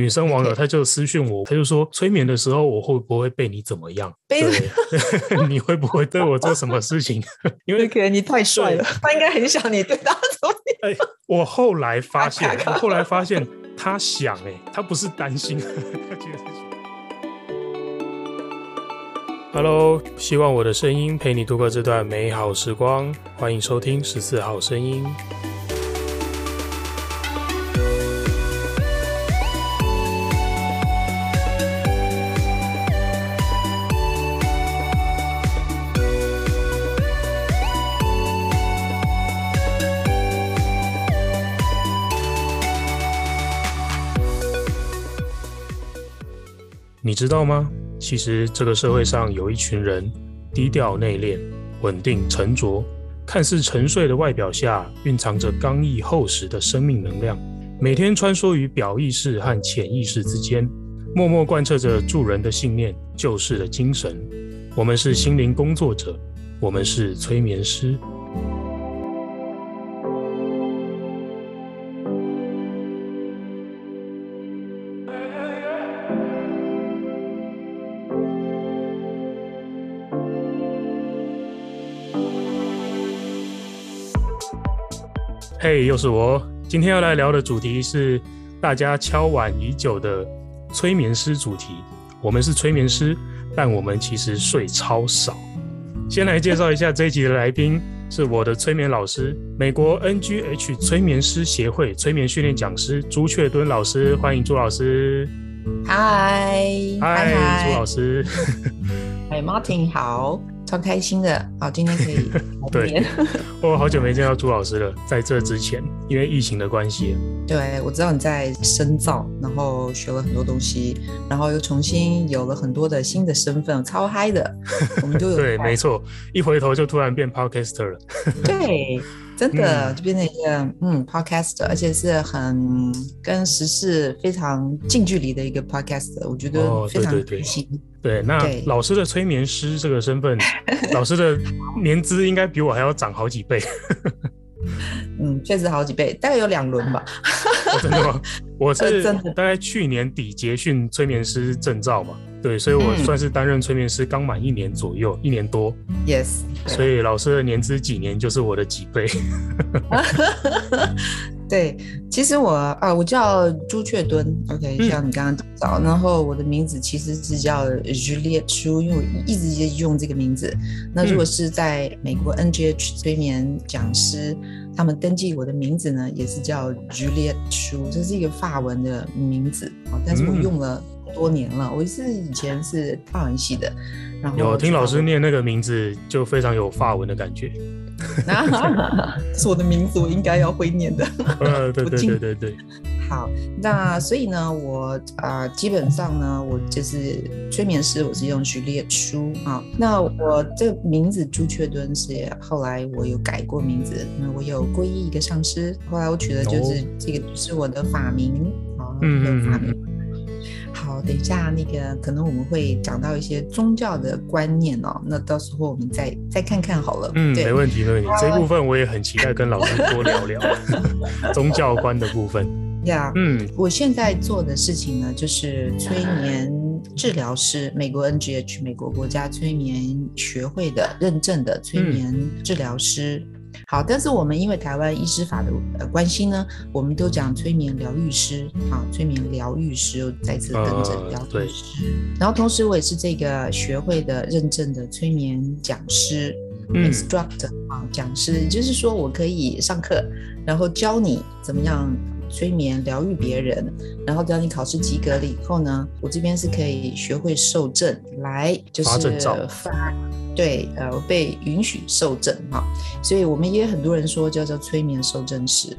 女生网友，她就私讯我，她就说催眠的时候我会不会被你怎么样？对，你会不会对我做什么事情？因为可能你太帅了，他应该很想你对他怎么样？哎，我后来发现，我后来发现他想，哎，他不是担心，他其实是想。Hello，希望我的声音陪你度过这段美好时光，欢迎收听十四号声音。知道吗？其实这个社会上有一群人，低调内敛、稳定沉着，看似沉睡的外表下，蕴藏着刚毅厚实的生命能量，每天穿梭于表意识和潜意识之间，默默贯彻着助人的信念、救世的精神。我们是心灵工作者，我们是催眠师。嘿，hey, 又是我。今天要来聊的主题是大家敲碗已久的催眠师主题。我们是催眠师，但我们其实睡超少。先来介绍一下这一集的来宾，是我的催眠老师，美国 NGH 催眠师协会催眠训练讲师朱雀敦老师。欢迎朱老师。嗨，嗨，朱老师。嗨，Martin，好。超开心的，好，今天可以 对，我好久没见到朱老师了。在这之前，因为疫情的关系，对，我知道你在深造，然后学了很多东西，然后又重新有了很多的新的身份，超嗨的。我们就有 对，没错，一回头就突然变 Podcaster 了。对。真的就变成一个嗯，嗯，podcast，而且是很跟时事非常近距离的一个 podcast，我觉得非常开心。哦、对，对，对，对，那老师的催眠师这个身份，老师的 年资应该比我还要涨好几倍。嗯，确实好几倍，大概有两轮吧。哦、真的吗？我是 大概去年底结训催眠师证照嘛。对，所以我算是担任催眠师刚满一年左右，嗯、一年多。Yes。所以老师的年资几年就是我的几倍。对，其实我啊，我叫朱雀敦，OK，像你刚刚讲到，嗯、然后我的名字其实是叫 Juliet Shu，因为我一直在用这个名字。那如果是在美国 NGH 催眠讲师，他们登记我的名字呢，也是叫 Juliet Shu，这是一个法文的名字啊，但是我用了。多年了，我是以前是法文系的，然后有听老师念那个名字，就非常有法文的感觉。是我的名字，我应该要会念的。呃，对对对对对。好，那所以呢，我啊、呃，基本上呢，我就是催眠师，我是用序列书啊。那我这个名字朱雀敦是后来我有改过名字，那我有皈依一个上师，后来我取的就是这个是我的法名啊，法名。好，等一下，那个可能我们会讲到一些宗教的观念哦，那到时候我们再再看看好了。嗯，对没问题，没问题。这部分我也很期待跟老师多聊聊 宗教观的部分。呀，嗯，我现在做的事情呢，就是催眠治疗师，美国 NGH 美国国家催眠学会的认证的催眠治疗师。嗯好，但是我们因为台湾医师法的呃关系呢，我们都讲催眠疗愈师啊，催眠疗愈师又再次更正疗愈师。呃、然后同时我也是这个学会的认证的催眠讲师、嗯、，instructor 啊，讲师，也就是说我可以上课，然后教你怎么样催眠疗愈别人，然后等你考试及格了以后呢，我这边是可以学会受证来就是发。对，呃，被允许受证哈，所以我们也很多人说叫做催眠受证师。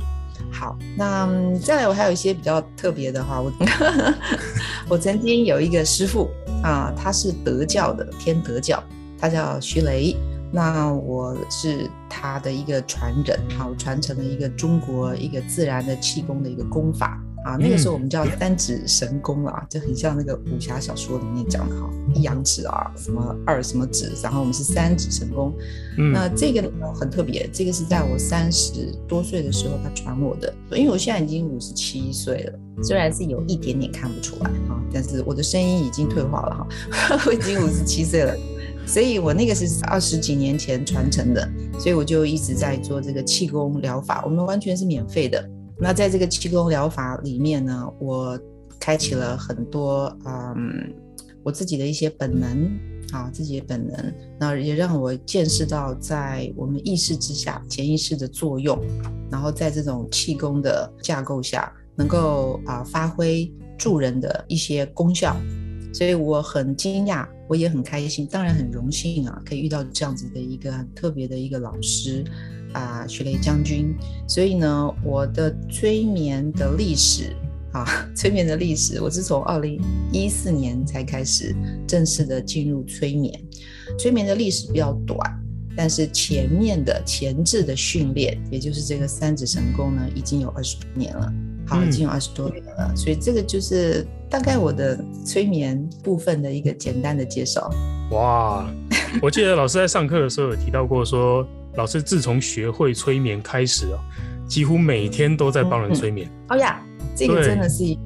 好，那再来我还有一些比较特别的哈，我 我曾经有一个师父啊，他是德教的天德教，他叫徐雷，那我是他的一个传人，好，传承了一个中国一个自然的气功的一个功法。啊，那个时候我们叫三指神功啊，就很像那个武侠小说里面讲的哈，一阳指啊，什么二什么指，然后我们是三指神功。嗯、那这个很特别，这个是在我三十多岁的时候他传我的，因为我现在已经五十七岁了，虽然是有一点点看不出来哈，但是我的声音已经退化了哈，我已经五十七岁了，所以我那个是二十几年前传承的，所以我就一直在做这个气功疗法，我们完全是免费的。那在这个气功疗法里面呢，我开启了很多嗯，我自己的一些本能啊，自己的本能，那也让我见识到在我们意识之下潜意识的作用，然后在这种气功的架构下，能够啊发挥助人的一些功效，所以我很惊讶，我也很开心，当然很荣幸啊，可以遇到这样子的一个很特别的一个老师。啊，徐雷将军，所以呢，我的催眠的历史啊，催眠的历史，我是从二零一四年才开始正式的进入催眠。催眠的历史比较短，但是前面的前置的训练，也就是这个三指神功呢，已经有二十多年了。好，已经有二十多年了，嗯，所以这个就是大概我的催眠部分的一个简单的介绍。哇，我记得老师在上课的时候有提到过说。老师自从学会催眠开始啊，几乎每天都在帮人催眠。哦呀，这个真的是一个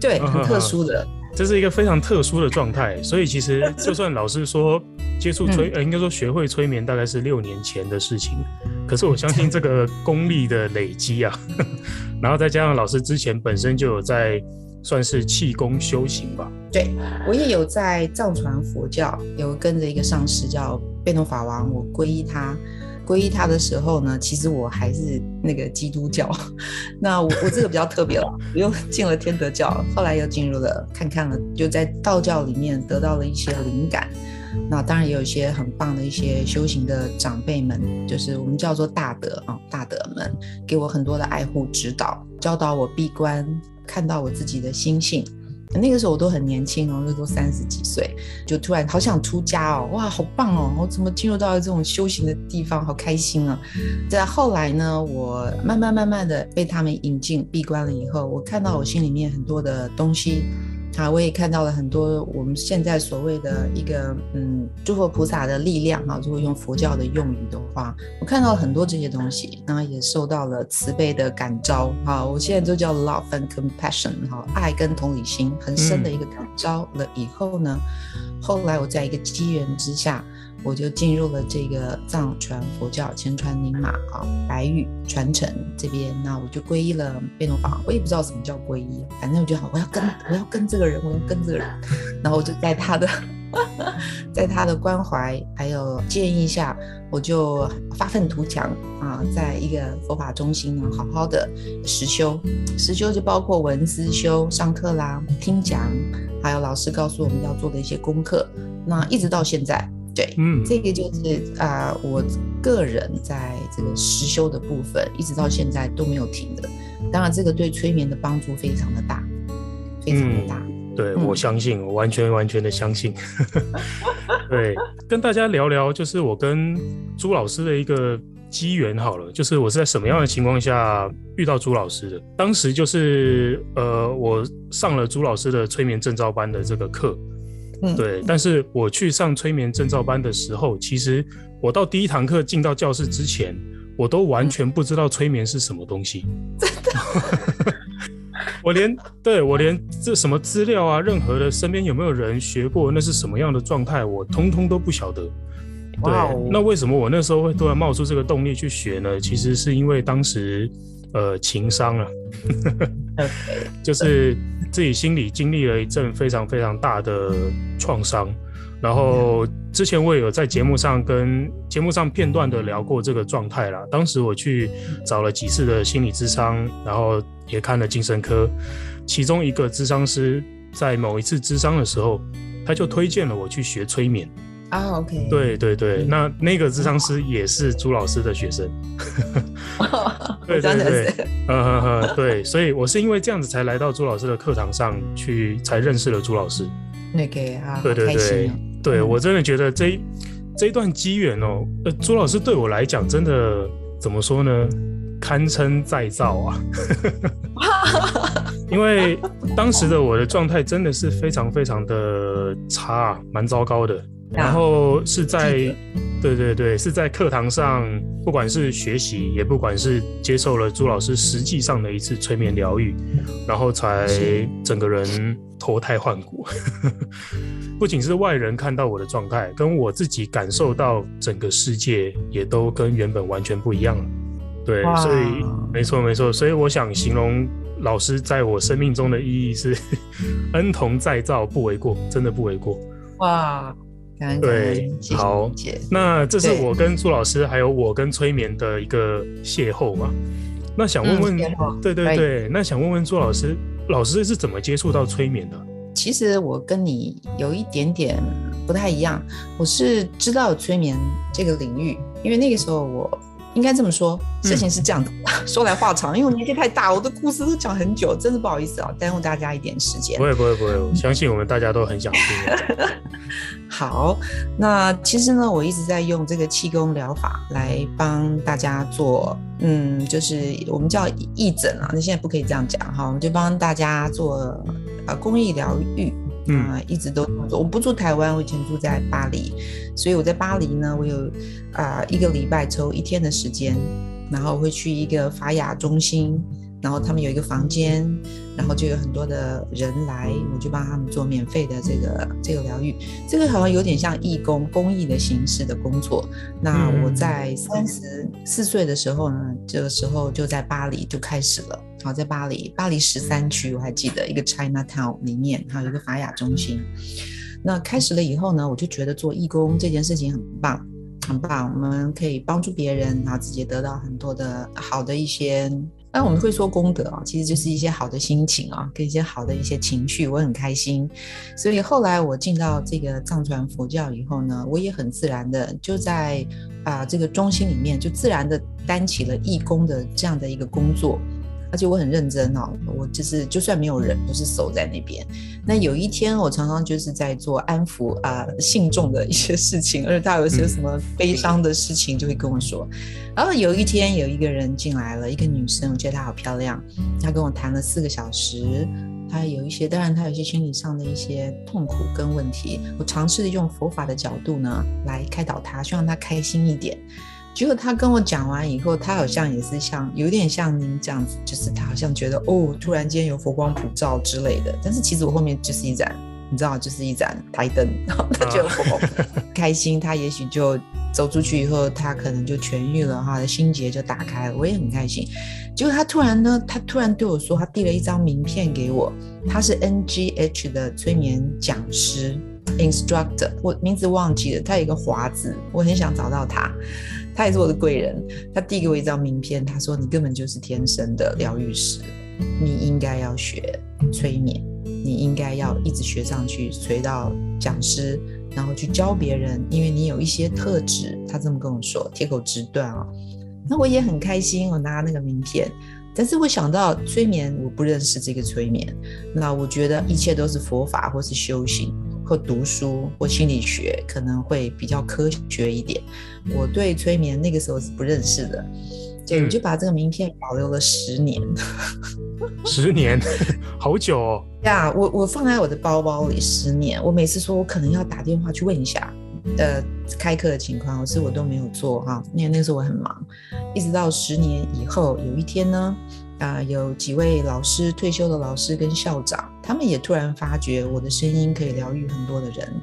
对，对很特殊的，这是一个非常特殊的状态。所以其实就算老师说接触催，呃，应该说学会催眠大概是六年前的事情，可是我相信这个功力的累积啊，然后再加上老师之前本身就有在算是气功修行吧。对，我也有在藏传佛教有跟着一个上师叫贝诺法王，我皈依他。皈依他的时候呢，其实我还是那个基督教。那我我这个比较特别了，我又进了天德教，后来又进入了看看了，就在道教里面得到了一些灵感。那当然也有一些很棒的一些修行的长辈们，就是我们叫做大德啊，大德们给我很多的爱护指导，教导我闭关，看到我自己的心性。那个时候我都很年轻哦，那都三十几岁，就突然好想出家哦，哇，好棒哦！我怎么进入到这种修行的地方，好开心啊！在后来呢，我慢慢慢慢的被他们引进闭关了以后，我看到我心里面很多的东西。啊，我也看到了很多我们现在所谓的一个嗯，诸佛菩萨的力量哈，如果用佛教的用语的话，我看到了很多这些东西，然后也受到了慈悲的感召哈，我现在就叫 love and compassion 哈，爱跟同理心很深的一个感召了以后呢，后来我在一个机缘之下。我就进入了这个藏传佛教前传宁玛啊白玉传承这边，那我就皈依了贝诺法，我也不知道什么叫皈依，反正我就好，我要跟我要跟这个人，我要跟这个人，然后我就在他的 在他的关怀还有建议下，我就发愤图强啊，在一个佛法中心呢，好好的实修，实修就包括闻思修、上课啦、听讲，还有老师告诉我们要做的一些功课，那一直到现在。对，嗯，这个就是啊、呃，我个人在这个实修的部分，一直到现在都没有停的。当然，这个对催眠的帮助非常的大，非常的大。嗯、对、嗯，我相信，我完全完全的相信。对，跟大家聊聊，就是我跟朱老师的一个机缘好了，就是我是在什么样的情况下遇到朱老师的？当时就是呃，我上了朱老师的催眠证照班的这个课。嗯，对，但是我去上催眠证照班的时候，其实我到第一堂课进到教室之前，我都完全不知道催眠是什么东西。真的，我连对我连这什么资料啊，任何的身边有没有人学过，那是什么样的状态，我通通都不晓得。对，那为什么我那时候会突然冒出这个动力去学呢？其实是因为当时呃情伤了，就是。自己心里经历了一阵非常非常大的创伤，然后之前我也有在节目上跟节目上片段的聊过这个状态啦。当时我去找了几次的心理咨商，然后也看了精神科，其中一个咨商师在某一次咨商的时候，他就推荐了我去学催眠。啊、oh，OK，对对对，那那个智商师也是朱老师的学生，对对对，嗯哼哼，对，所以我是因为这样子才来到朱老师的课堂上去，才认识了朱老师。那个啊，对对对，哦、对、嗯、我真的觉得这一这一段机缘哦，呃，朱老师对我来讲真的怎么说呢，堪称再造啊。因为当时的我的状态真的是非常非常的差，蛮糟糕的。然后是在，对对对，是在课堂上，不管是学习，也不管是接受了朱老师实际上的一次催眠疗愈，然后才整个人脱胎换骨。不仅是外人看到我的状态，跟我自己感受到整个世界也都跟原本完全不一样了。对，所以没错没错，所以我想形容老师在我生命中的意义是 恩同再造，不为过，真的不为过。哇！对，好，那这是我跟朱老师，还有我跟催眠的一个邂逅嘛？那想问问，嗯、对对对，那想问问朱老师，老师是怎么接触到催眠的？其实我跟你有一点点不太一样，我是知道催眠这个领域，因为那个时候我。应该这么说，事情是这样的。嗯、说来话长，因为我年纪太大，我的故事都讲很久，真的不好意思啊，耽误大家一点时间。不会不会不会，我相信我们大家都很想听。好，那其实呢，我一直在用这个气功疗法来帮大家做，嗯，就是我们叫义诊啊，那现在不可以这样讲哈，我们就帮大家做呃公益疗愈。啊、嗯，一直都我不住台湾，我以前住在巴黎，所以我在巴黎呢，我有啊、一个礼拜抽一天的时间，然后会去一个法雅中心，然后他们有一个房间，然后就有很多的人来，我就帮他们做免费的这个这个疗愈，这个好像有点像义工公益的形式的工作。那我在三十四岁的时候呢，这个时候就在巴黎就开始了。好，在巴黎，巴黎十三区，我还记得一个 Chinatown 里面，还有一个法雅中心。那开始了以后呢，我就觉得做义工这件事情很棒，很棒，我们可以帮助别人，然后自己得到很多的好的一些，那我们会说功德啊，其实就是一些好的心情啊，跟一些好的一些情绪，我很开心。所以后来我进到这个藏传佛教以后呢，我也很自然的就在啊这个中心里面，就自然的担起了义工的这样的一个工作。而且我很认真哦，我就是就算没有人，都是守在那边。那有一天，我常常就是在做安抚啊、呃、信众的一些事情，而且他有些什么悲伤的事情，就会跟我说。然后有一天，有一个人进来了，一个女生，我觉得她好漂亮，她跟我谈了四个小时。她有一些，当然她有一些心理上的一些痛苦跟问题，我尝试用佛法的角度呢来开导她，希望她开心一点。结果他跟我讲完以后，他好像也是像有点像您这样子，就是他好像觉得哦，突然间有佛光普照之类的。但是其实我后面就是一盏，你知道，就是一盏 台灯，然后他就佛 光开心。他也许就走出去以后，他可能就痊愈了，他的心结就打开了。我也很开心。结果他突然呢，他突然对我说，他递了一张名片给我，他是 NGH 的催眠讲师 instructor，我名字忘记了，他有一个华字，我很想找到他。他也是我的贵人，他递给我一张名片，他说：“你根本就是天生的疗愈师，你应该要学催眠，你应该要一直学上去，学到讲师，然后去教别人，因为你有一些特质。”他这么跟我说，铁口直断啊。那我也很开心，我拿那个名片，但是我想到催眠，我不认识这个催眠，那我觉得一切都是佛法或是修行。或读书或心理学可能会比较科学一点。我对催眠那个时候是不认识的，对，我就把这个名片保留了十年。十年，好久哦。呀，我我放在我的包包里十年。我每次说我可能要打电话去问一下，呃，开课的情况，可是我都没有做哈，因为那个时候我很忙。一直到十年以后，有一天呢。啊、有几位老师，退休的老师跟校长，他们也突然发觉我的声音可以疗愈很多的人，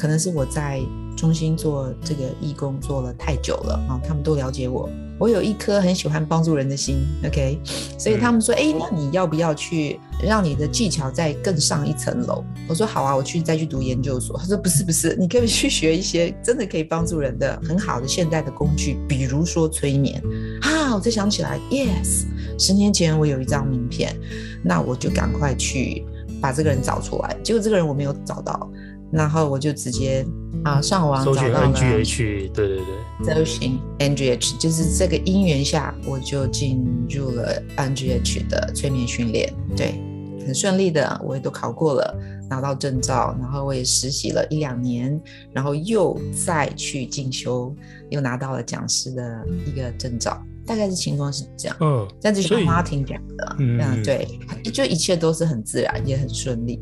可能是我在中心做这个义工做了太久了啊，他们都了解我，我有一颗很喜欢帮助人的心，OK，所以他们说，哎，那你要不要去让你的技巧再更上一层楼？我说好啊，我去再去读研究所。他说不是不是，你可以去学一些真的可以帮助人的很好的现代的工具，比如说催眠啊，我才想起来，Yes。十年前我有一张名片，那我就赶快去把这个人找出来。结果这个人我没有找到，然后我就直接啊上网找到了 NGH，对对对，搜寻 NGH，就是这个因缘下我就进入了 NGH 的催眠训练，对，很顺利的，我也都考过了，拿到证照，然后我也实习了一两年，然后又再去进修，又拿到了讲师的一个证照。大概是情况是这样。嗯，但就像妈听讲的，嗯，对，就一切都是很自然，也很顺利。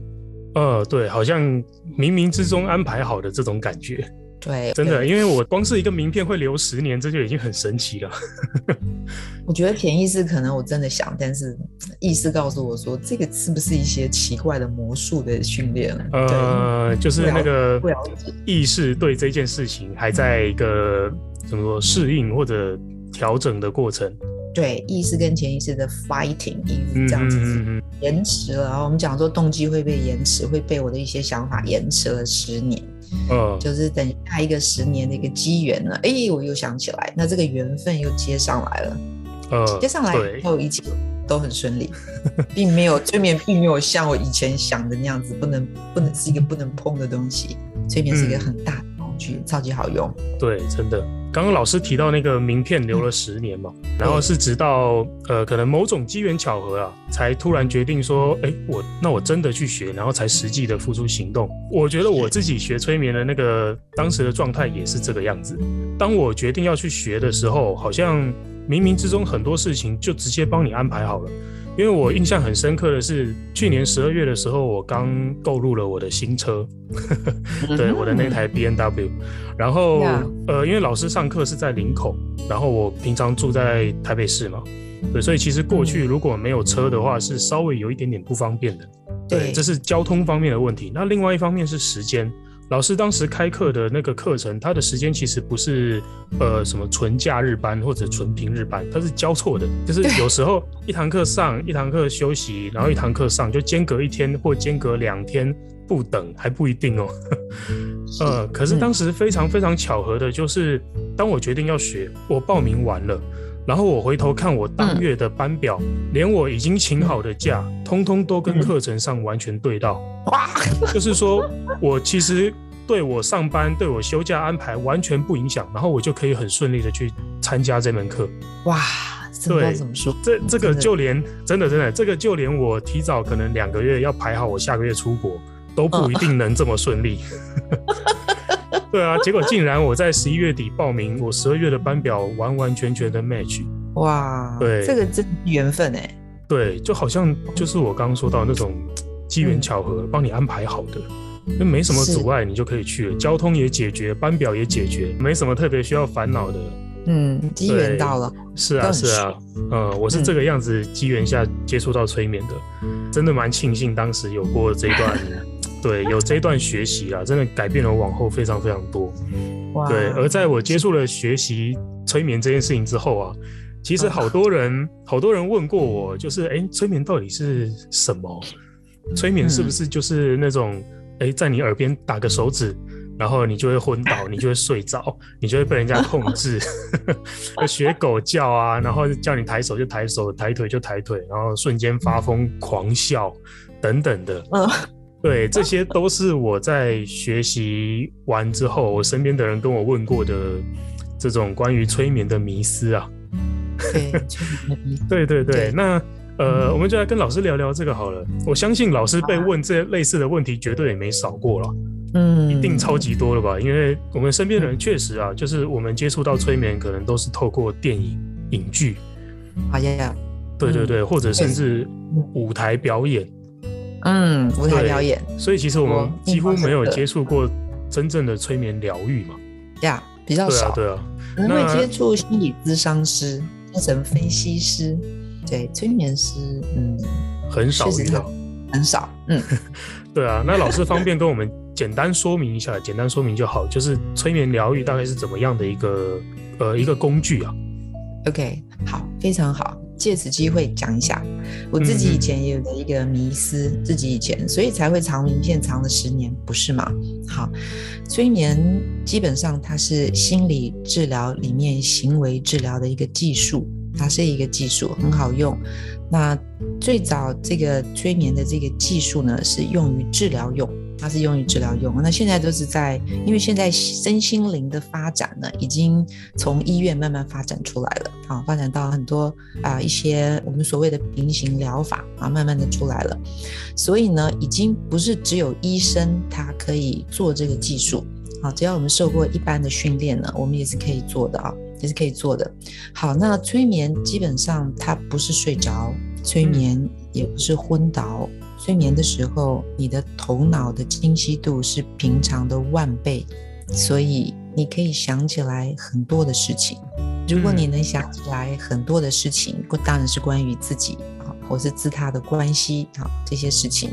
呃，对，好像冥冥之中安排好的这种感觉。对，真的，因为我光是一个名片会留十年，这就已经很神奇了。我觉得潜意识可能我真的想，但是意识告诉我说，这个是不是一些奇怪的魔术的训练？呃，就是那个意识对这件事情还在一个怎么说适应或者调整的过程。对，意识跟潜意识的 fighting，这样子延迟了。然后我们讲说动机会被延迟，会被我的一些想法延迟了十年。嗯，就是等下一个十年的一个机缘了。哎，我又想起来，那这个缘分又接上来了。呃，接上来以后一切都很顺利，并没有催眠，并没有像我以前想的那样子，不能不能是一个不能碰的东西。催眠是一个很大超级好用。对，真的。刚刚老师提到那个名片留了十年嘛，嗯、然后是直到呃可能某种机缘巧合啊，才突然决定说，哎，我那我真的去学，然后才实际的付出行动。我觉得我自己学催眠的那个当时的状态也是这个样子。当我决定要去学的时候，好像冥冥之中很多事情就直接帮你安排好了。因为我印象很深刻的是，去年十二月的时候，我刚购入了我的新车，对，我的那台 B N W。然后呃，因为老师上课是在林口，然后我平常住在台北市嘛，对，所以其实过去如果没有车的话，是稍微有一点点不方便的。对，这是交通方面的问题。那另外一方面是时间。老师当时开课的那个课程，他的时间其实不是呃什么纯假日班或者纯平日班，它是交错的，就是有时候一堂课上，一堂课休息，然后一堂课上，就间隔一天或间隔两天不等，还不一定哦。呃，可是当时非常非常巧合的就是，当我决定要学，我报名完了，然后我回头看我当月的班表，连我已经请好的假，通通都跟课程上完全对到。哇，就是说我其实对我上班、对我休假安排完全不影响，然后我就可以很顺利的去参加这门课。哇，对，怎么说？这这个就连真的真的，这个就连我提早可能两个月要排好我下个月出国，都不一定能这么顺利。对啊，结果竟然我在十一月底报名，我十二月的班表完完全全的 match。哇，对，这个真缘分哎。对，就好像就是我刚刚说到那种。机缘巧合帮你安排好的，那没什么阻碍，你就可以去了。交通也解决，班表也解决，没什么特别需要烦恼的。嗯，机缘到了。是啊，是啊。呃，我是这个样子机缘下接触到催眠的，真的蛮庆幸当时有过这一段，对，有这一段学习啊，真的改变了我往后非常非常多。哇。对，而在我接触了学习催眠这件事情之后啊，其实好多人好多人问过我，就是哎，催眠到底是什么？催眠是不是就是那种，哎、在你耳边打个手指，然后你就会昏倒，你就会睡着，你就会被人家控制，学狗叫啊，然后叫你抬手就抬手，抬腿就抬腿，然后瞬间发疯狂笑等等的。嗯，对，这些都是我在学习完之后，我身边的人跟我问过的这种关于催眠的迷思啊。对，对对对，对那。呃，我们就来跟老师聊聊这个好了。我相信老师被问这类似的问题，绝对也没少过了，嗯，一定超级多了吧？因为我们身边的人确实啊，就是我们接触到催眠，可能都是透过电影、影剧，啊呀，对对对，或者甚至舞台表演，嗯，舞台表演。所以其实我们几乎没有接触过真正的催眠疗愈嘛，呀，比较少，对啊，可能会接触心理咨商师、精神分析师。对，催眠师，嗯，很少遇到，很少，嗯，对啊。那老师方便跟我们简单说明一下，简单说明就好，就是催眠疗愈大概是怎么样的一个呃一个工具啊？OK，好，非常好，借此机会讲一下，我自己以前也有的一个迷思，自己以前，所以才会藏名片藏了十年，不是吗？好，催眠基本上它是心理治疗里面行为治疗的一个技术。它是一个技术，很好用。那最早这个催眠的这个技术呢，是用于治疗用，它是用于治疗用。那现在都是在，因为现在身心灵的发展呢，已经从医院慢慢发展出来了啊，发展到很多啊、一些我们所谓的平行疗法啊，慢慢的出来了。所以呢，已经不是只有医生他可以做这个技术啊，只要我们受过一般的训练呢，我们也是可以做的啊。也是可以做的。好，那催眠基本上它不是睡着，催眠也不是昏倒。催眠的时候，你的头脑的清晰度是平常的万倍，所以你可以想起来很多的事情。如果你能想起来很多的事情，不当然是关于自己啊，或是自他的关系啊这些事情。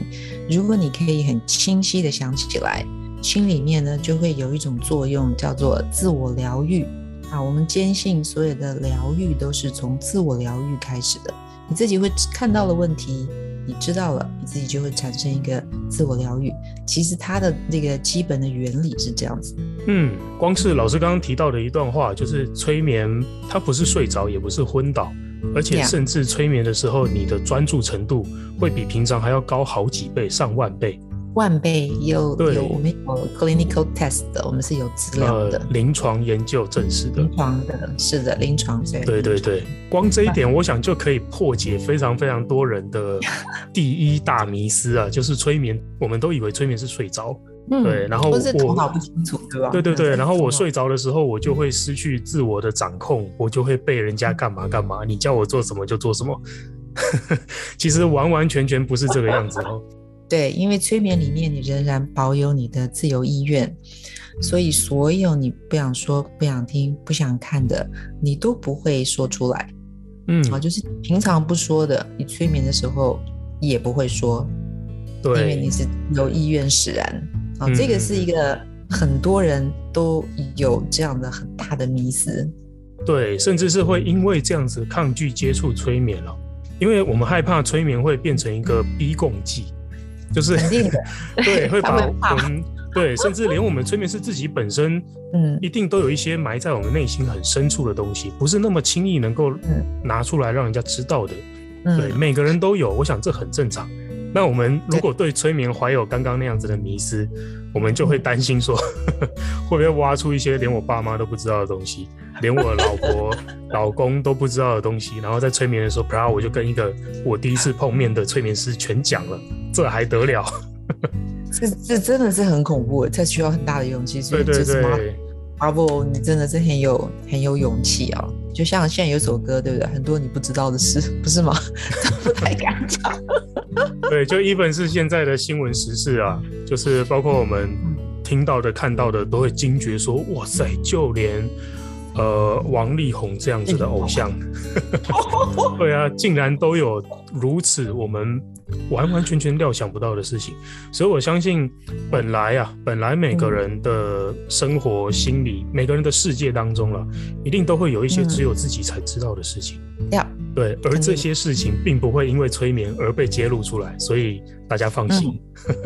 如果你可以很清晰的想起来，心里面呢就会有一种作用，叫做自我疗愈啊。我们坚信所有的疗愈都是从自我疗愈开始的，你自己会看到了问题。你知道了，你自己就会产生一个自我疗愈。其实它的那个基本的原理是这样子。嗯，光是老师刚刚提到的一段话，就是催眠，它不是睡着，也不是昏倒，而且甚至催眠的时候，你的专注程度会比平常还要高好几倍、上万倍。万倍有有，我们有 clinical test 的，我们是有资料的，临床研究证实的。临床的，是的，临床对。对对对，光这一点，我想就可以破解非常非常多人的 第一大迷思啊，就是催眠，我们都以为催眠是睡着，嗯，对，然后我头脑不清楚，对吧？对对对，然后我睡着的时候，我就会失去自我的掌控，我就会被人家干嘛干嘛，你叫我做什么就做什么，其实完完全全不是这个样子哦。对，因为催眠里面你仍然保有你的自由意愿，所以所有你不想说、不想听、不想看的，你都不会说出来。嗯，啊，就是平常不说的，你催眠的时候也不会说。对，因为你是有意愿使然。啊，这个是一个很多人都有这样的很大的迷思。对，甚至是会因为这样子抗拒接触催眠了，因为我们害怕催眠会变成一个逼供剂。就是肯定的，对，会把我们对，甚至连我们催眠师自己本身，嗯，一定都有一些埋在我们内心很深处的东西，不是那么轻易能够拿出来让人家知道的。对，每个人都有，我想这很正常。那我们如果对催眠怀有刚刚那样子的迷思，我们就会担心说，会不会挖出一些连我爸妈都不知道的东西，连我老婆、老公都不知道的东西，然后在催眠的时候，啪，我就跟一个我第一次碰面的催眠师全讲了，这还得了？这这真的是很恐怖，这需要很大的勇气。所以对对对。阿布，你真的是很有很有勇气啊！就像现在有首歌，对不对？很多你不知道的事，不是吗？不太敢讲。对，就一本是现在的新闻时事啊，就是包括我们听到的、看到的，都会惊觉说：哇塞，就连呃王力宏这样子的偶像，对啊，竟然都有如此我们。完完全全料想不到的事情，所以我相信，本来啊，本来每个人的生活、心理、每个人的世界当中了，一定都会有一些只有自己才知道的事情。要对，而这些事情并不会因为催眠而被揭露出来，所以大家放心。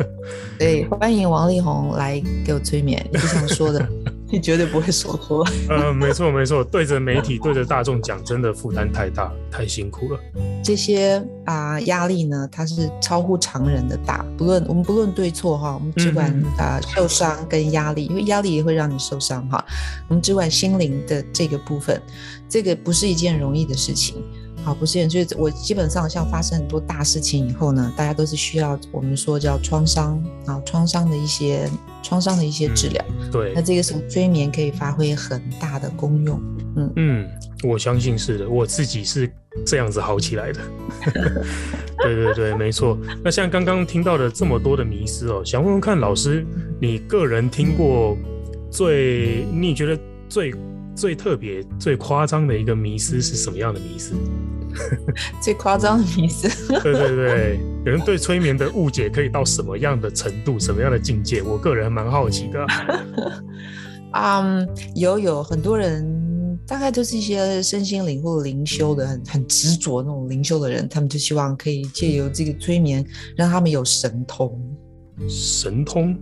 对，欢迎王力宏来给我催眠，你不想说的。你绝对不会说错。嗯，没错没错，对着媒体、对着大众讲，真的负担太大，太辛苦了。这些啊压力呢，它是超乎常人的大。不论我们不论对错哈，我们只管啊受伤跟压力，因为压力也会让你受伤哈。我们只管心灵的这个部分，这个不是一件容易的事情。好，不是，就是我基本上像发生很多大事情以后呢，大家都是需要我们说叫创伤啊，创伤的一些创伤的一些治疗。嗯，对，那这个时候催眠可以发挥很大的功用。嗯嗯，我相信是的，我自己是这样子好起来的。对对对，没错。那像刚刚听到的这么多的迷思哦，想问问看老师，你个人听过最你觉得最最特别、最夸张的一个迷思是什么样的迷思？最夸张的迷思？对对对，有人对催眠的误解可以到什么样的程度、什么样的境界？我个人蛮好奇的。嗯，um, 有有很多人，大概都是一些身心灵或灵修的，很很执着那种灵修的人，他们就希望可以借由这个催眠，让他们有神通。神通？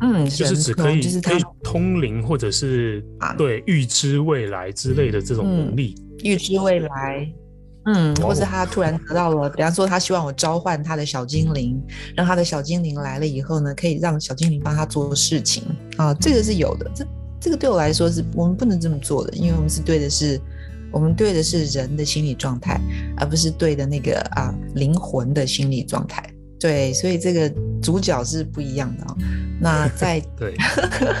嗯，就是只可以就是可以通灵，或者是对预知未来之类的这种能力。预、嗯、知未来，嗯，或者他突然得到了，比方说他希望我召唤他的小精灵，让他的小精灵来了以后呢，可以让小精灵帮他做事情啊，这个是有的。这这个对我来说是我们不能这么做的，因为我们是对的是，我们对的是人的心理状态，而不是对的那个啊灵魂的心理状态。对，所以这个主角是不一样的哦。那在对，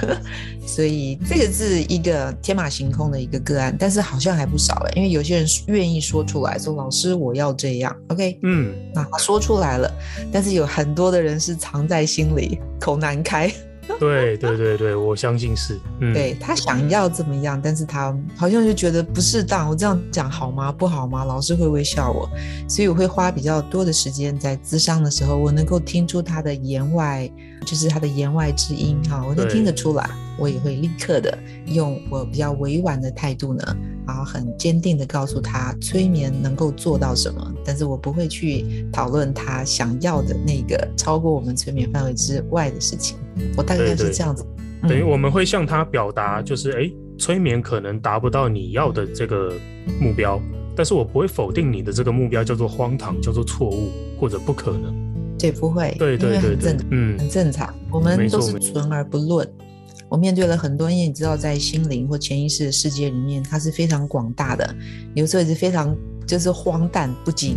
所以这个是一个天马行空的一个个案，但是好像还不少哎，因为有些人愿意说出来说，老师我要这样，OK，嗯，那他说出来了，但是有很多的人是藏在心里，口难开。对对对对，我相信是。嗯、对他想要怎么样，但是他好像就觉得不适当。我这样讲好吗？不好吗？老师会不会笑我？所以我会花比较多的时间在咨商的时候，我能够听出他的言外，就是他的言外之音哈，我能听得出来。我也会立刻的用我比较委婉的态度呢，然后很坚定的告诉他催眠能够做到什么，但是我不会去讨论他想要的那个超过我们催眠范围之外的事情。我大概是这样子，对对，等于我们会向他表达，就是哎，催眠可能达不到你要的这个目标，但是我不会否定你的这个目标叫做荒唐，叫做错误或者不可能。对，不会，对对对对，嗯，很正常。我们都是存而不论。我面对了很多，因为你知道，在心灵或潜意识的世界里面，它是非常广大的，有时候也是非常就是荒诞不经，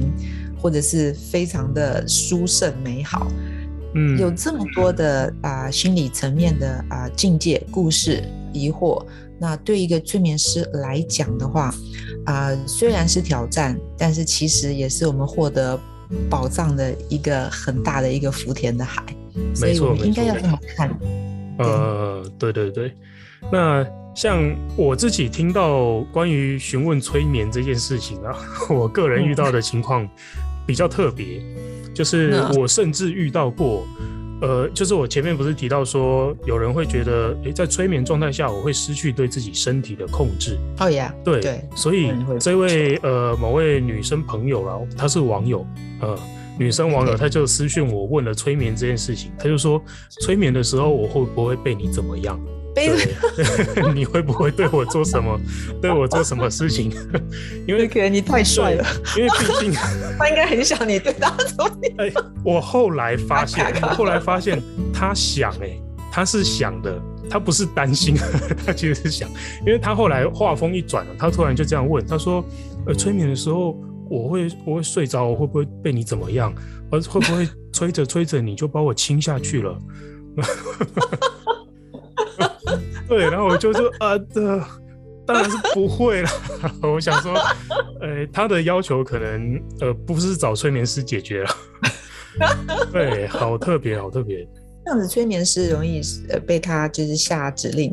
或者是非常的殊胜美好。嗯，有这么多的啊、呃、心理层面的啊、呃、境界、故事、疑惑，那对一个催眠师来讲的话，啊、呃、虽然是挑战，但是其实也是我们获得宝藏的一个很大的一个福田的海，所以我们应该要这么看。呃，对对对，那像我自己听到关于询问催眠这件事情啊，我个人遇到的情况比较特别。就是我甚至遇到过，呃，就是我前面不是提到说，有人会觉得，诶，在催眠状态下，我会失去对自己身体的控制。哦呀，对对，所以这位呃某位女生朋友啊，她是网友，呃，女生网友，她就私讯我问了催眠这件事情，她就说，催眠的时候我会不会被你怎么样？对，你会不会对我做什么？对我做什么事情？因为可能你太帅了。因为毕竟他应该很想你对他做。哎，我后来发现，后来发现他想，哎，他是想的，他不是担心，他其实是想，因为他后来话锋一转了，他突然就这样问，他说：“呃，催眠的时候，我会我会睡着，我会不会被你怎么样？而会不会催着催着你就把我亲下去了？”对，然后我就说 啊，这当然是不会了。我想说，呃，他的要求可能呃不是找催眠师解决了。对，好特别，好特别。这样子催眠师容易呃被他就是下指令。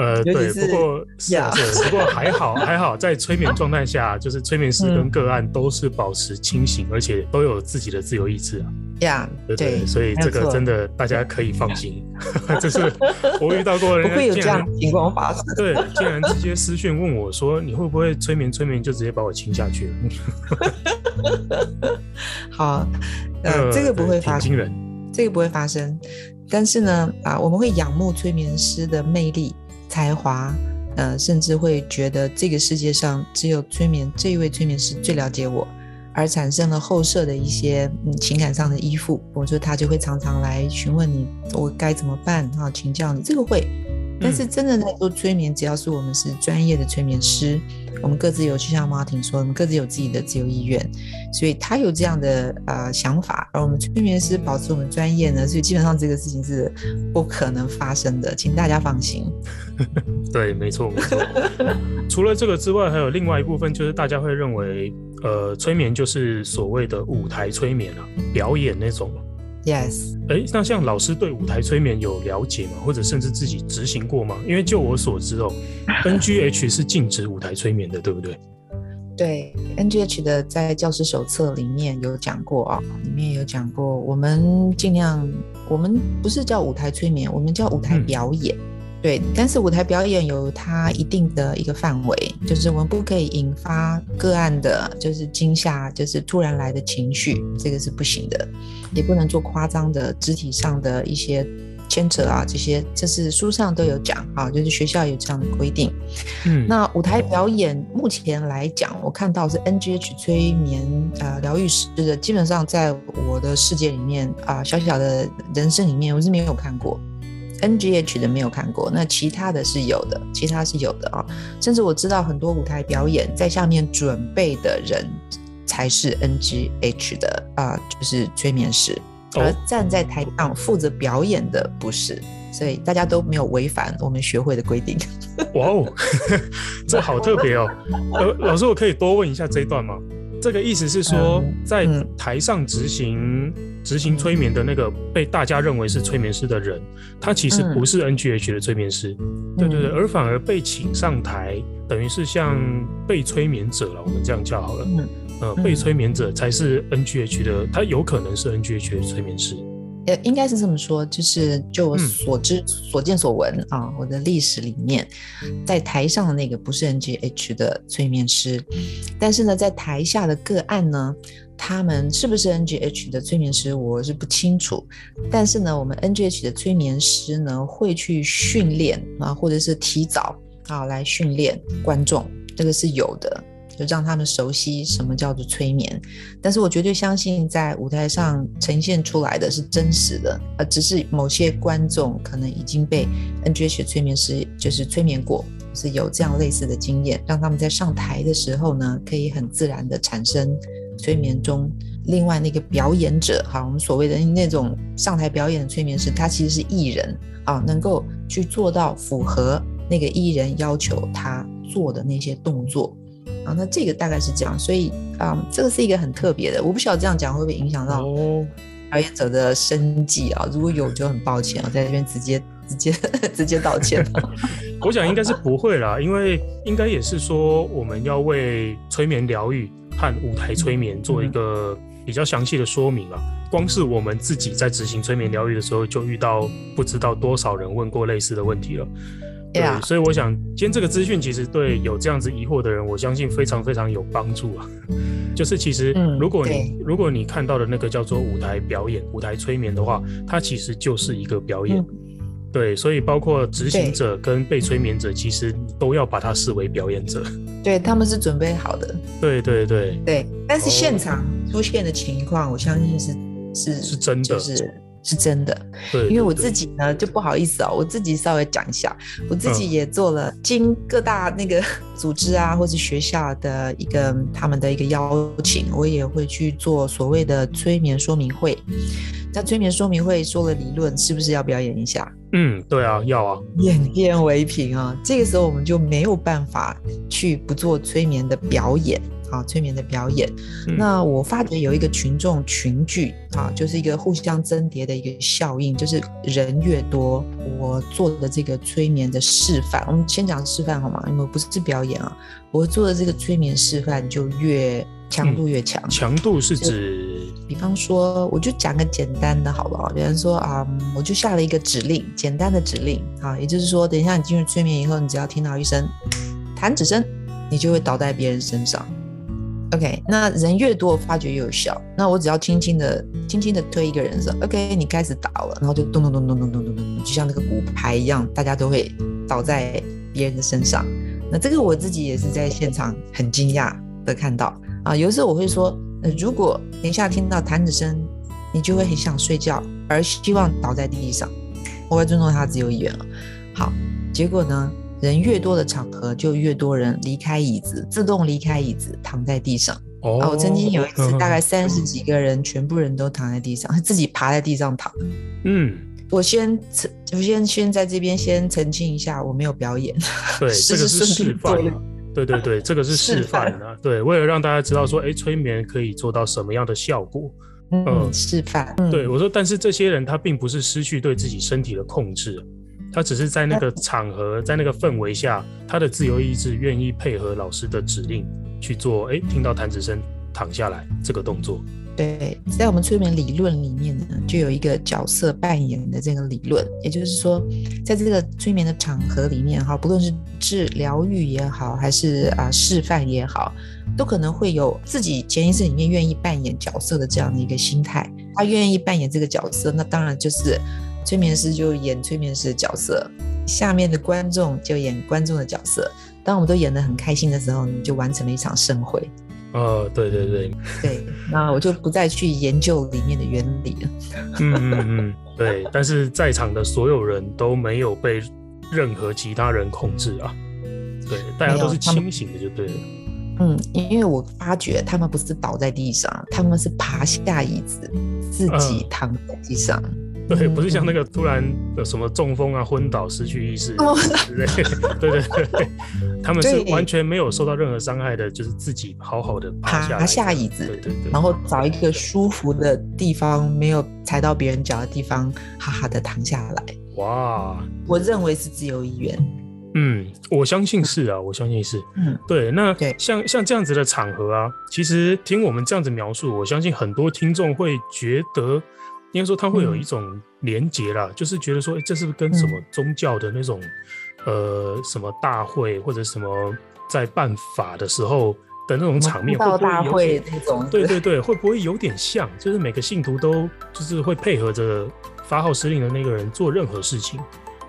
呃，对，不过是是，不过还好还好，在催眠状态下，就是催眠师跟个案都是保持清醒，而且都有自己的自由意志啊。呀，对对，所以这个真的大家可以放心。这是我遇到过人，不会有这样情况发生。对，竟然直接私讯问我说：“你会不会催眠？催眠就直接把我亲下去了。”好，呃，这个不会发生，这个不会发生。但是呢，啊，我们会仰慕催眠师的魅力。才华，呃，甚至会觉得这个世界上只有催眠这一位催眠师最了解我，而产生了后设的一些嗯情感上的依附。我说他就会常常来询问你，我该怎么办啊？请教你，这个会。但是真的在做催眠，只要是我们是专业的催眠师。我们各自有，就像 Martin 说，我们各自有自己的自由意愿，所以他有这样的呃想法，而我们催眠师保持我们专业呢，所以基本上这个事情是不可能发生的，请大家放心。对，没错没错。除了这个之外，还有另外一部分，就是大家会认为，呃，催眠就是所谓的舞台催眠啊，表演那种。Yes，哎，那像老师对舞台催眠有了解吗？或者甚至自己执行过吗？因为就我所知哦，NGH 是禁止舞台催眠的，对不对？对，NGH 的在教师手册里面有讲过啊、哦，里面有讲过，我们尽量，我们不是叫舞台催眠，我们叫舞台表演。嗯对，但是舞台表演有它一定的一个范围，就是我们不可以引发个案的，就是惊吓，就是突然来的情绪，这个是不行的，也不能做夸张的肢体上的一些牵扯啊，这些这是书上都有讲啊，就是学校有这样的规定。嗯，那舞台表演目前来讲，我看到是 NGH 催眠啊疗愈师的，基本上在我的世界里面啊，小小的人生里面，我是没有看过。NGH 的没有看过，那其他的是有的，其他是有的啊、哦。甚至我知道很多舞台表演在下面准备的人，才是 NGH 的啊、呃，就是催眠师，而站在台上负责表演的不是，所以大家都没有违反我们学会的规定。哇哦，这好特别哦！呃，老师，我可以多问一下这一段吗？这个意思是说，在台上执行执行催眠的那个被大家认为是催眠师的人，他其实不是 NGH 的催眠师，对对对，而反而被请上台，等于是像被催眠者了，我们这样叫好了，呃，被催眠者才是 NGH 的，他有可能是 NGH 的催眠师。呃，应该是这么说，就是就我所知、嗯、所见所闻啊，我的历史里面，在台上的那个不是 NGH 的催眠师，但是呢，在台下的个案呢，他们是不是 NGH 的催眠师，我是不清楚。但是呢，我们 NGH 的催眠师呢，会去训练啊，或者是提早啊来训练观众，这个是有的。就让他们熟悉什么叫做催眠，但是我绝对相信，在舞台上呈现出来的是真实的，而只是某些观众可能已经被 NGH 催眠师就是催眠过，是有这样类似的经验，让他们在上台的时候呢，可以很自然的产生催眠中另外那个表演者，哈，我们所谓的那种上台表演的催眠师，他其实是艺人啊，能够去做到符合那个艺人要求他做的那些动作。啊，那这个大概是这样，所以啊、嗯，这个是一个很特别的，我不晓得这样讲会不会影响到表演者的生计啊？如果有，就很抱歉，我在这边直接直接直接道歉。我想应该是不会啦，因为应该也是说我们要为催眠疗愈和舞台催眠做一个比较详细的说明啊。光是我们自己在执行催眠疗愈的时候，就遇到不知道多少人问过类似的问题了。对，yeah. 所以我想今天这个资讯其实对有这样子疑惑的人，我相信非常非常有帮助啊。就是其实如果你、嗯、如果你看到的那个叫做舞台表演、舞台催眠的话，它其实就是一个表演。嗯、对，所以包括执行者跟被催眠者，其实都要把它视为表演者。对，他们是准备好的。对对对对，但是现场出现的情况，我相信是是是真的。就是是真的，对，因为我自己呢就不好意思哦，我自己稍微讲一下，我自己也做了经各大那个 组织啊，或是学校的一个他们的一个邀请，我也会去做所谓的催眠说明会。那催眠说明会说了理论，是不是要表演一下？嗯，对啊，要啊，眼见为凭啊，这个时候我们就没有办法去不做催眠的表演。啊，催眠的表演，嗯、那我发觉有一个群众群聚啊，就是一个互相增叠的一个效应，就是人越多，我做的这个催眠的示范，我们先讲示范好吗？因为不是表演啊，我做的这个催眠示范就越强度越强。强、嗯、度是指，比方说，我就讲个简单的好不好？比方说啊，我就下了一个指令，简单的指令啊，也就是说，等一下你进入催眠以后，你只要听到一声弹指声，你就会倒在别人身上。OK，那人越多，发觉越有效。那我只要轻轻的、轻轻的推一个人说，OK，你开始倒了，然后就咚咚咚咚咚咚咚咚，就像那个骨牌一样，大家都会倒在别人的身上。那这个我自己也是在现场很惊讶的看到啊。有时候我会说，呃，如果等一下听到弹指声，你就会很想睡觉，而希望倒在地上。我会尊重他自由意愿了。好，结果呢？人越多的场合，就越多人离开椅子，自动离开椅子，躺在地上。哦，我曾经有一次，大概 三十几个人，全部人都躺在地上，自己爬在地上躺。嗯，我先我先先在这边先澄清一下，我没有表演。对，这个是示范。对对对，这个是示范啊。对，为了让大家知道说，哎，催眠可以做到什么样的效果。嗯，示范。对，我说，但是这些人他并不是失去对自己身体的控制。他只是在那个场合，在那个氛围下，他的自由意志愿意配合老师的指令去做。哎，听到弹指声，躺下来这个动作。对，在我们催眠理论里面呢，就有一个角色扮演的这个理论，也就是说，在这个催眠的场合里面，哈，不论是治疗愈也好，还是啊示范也好，都可能会有自己潜意识里面愿意扮演角色的这样的一个心态。他愿意扮演这个角色，那当然就是。催眠师就演催眠师的角色，下面的观众就演观众的角色。当我们都演得很开心的时候，你就完成了一场盛会。哦，对对对，对，那我就不再去研究里面的原理了。嗯嗯嗯，对。但是在场的所有人都没有被任何其他人控制啊，对，大家都是清醒的，就对了。嗯，因为我发觉他们不是倒在地上，他们是爬下椅子，自己躺在地上。嗯对，不是像那个突然有什么中风啊、昏倒、失去意识之类的。对对对对，他们是完全没有受到任何伤害的，就是自己好好的爬下，爬下椅子，对对对，然后找一个舒服的地方，没有踩到别人脚的地方，好好的躺下来。哇，我认为是自由意愿。嗯，我相信是啊，我相信是。嗯，对，那像像这样子的场合啊，其实听我们这样子描述，我相信很多听众会觉得。应该说他会有一种连结啦，嗯、就是觉得说，哎，这是不是跟什么宗教的那种，嗯、呃，什么大会或者什么在办法的时候的那种场面，会不会大会那种？对对对，会不会有点像？就是每个信徒都就是会配合着发号施令的那个人做任何事情。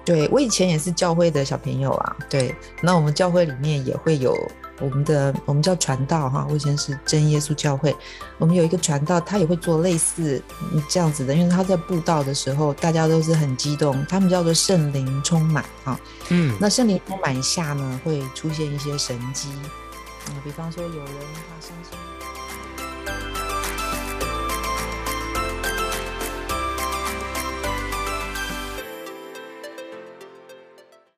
对，我以前也是教会的小朋友啊，对，那我们教会里面也会有。我们的我们叫传道哈，我以前是真耶稣教会，我们有一个传道，他也会做类似这样子的，因为他在布道的时候，大家都是很激动，他们叫做圣灵充满啊，嗯，那圣灵充满下呢，会出现一些神迹，嗯，比方说有人他相信。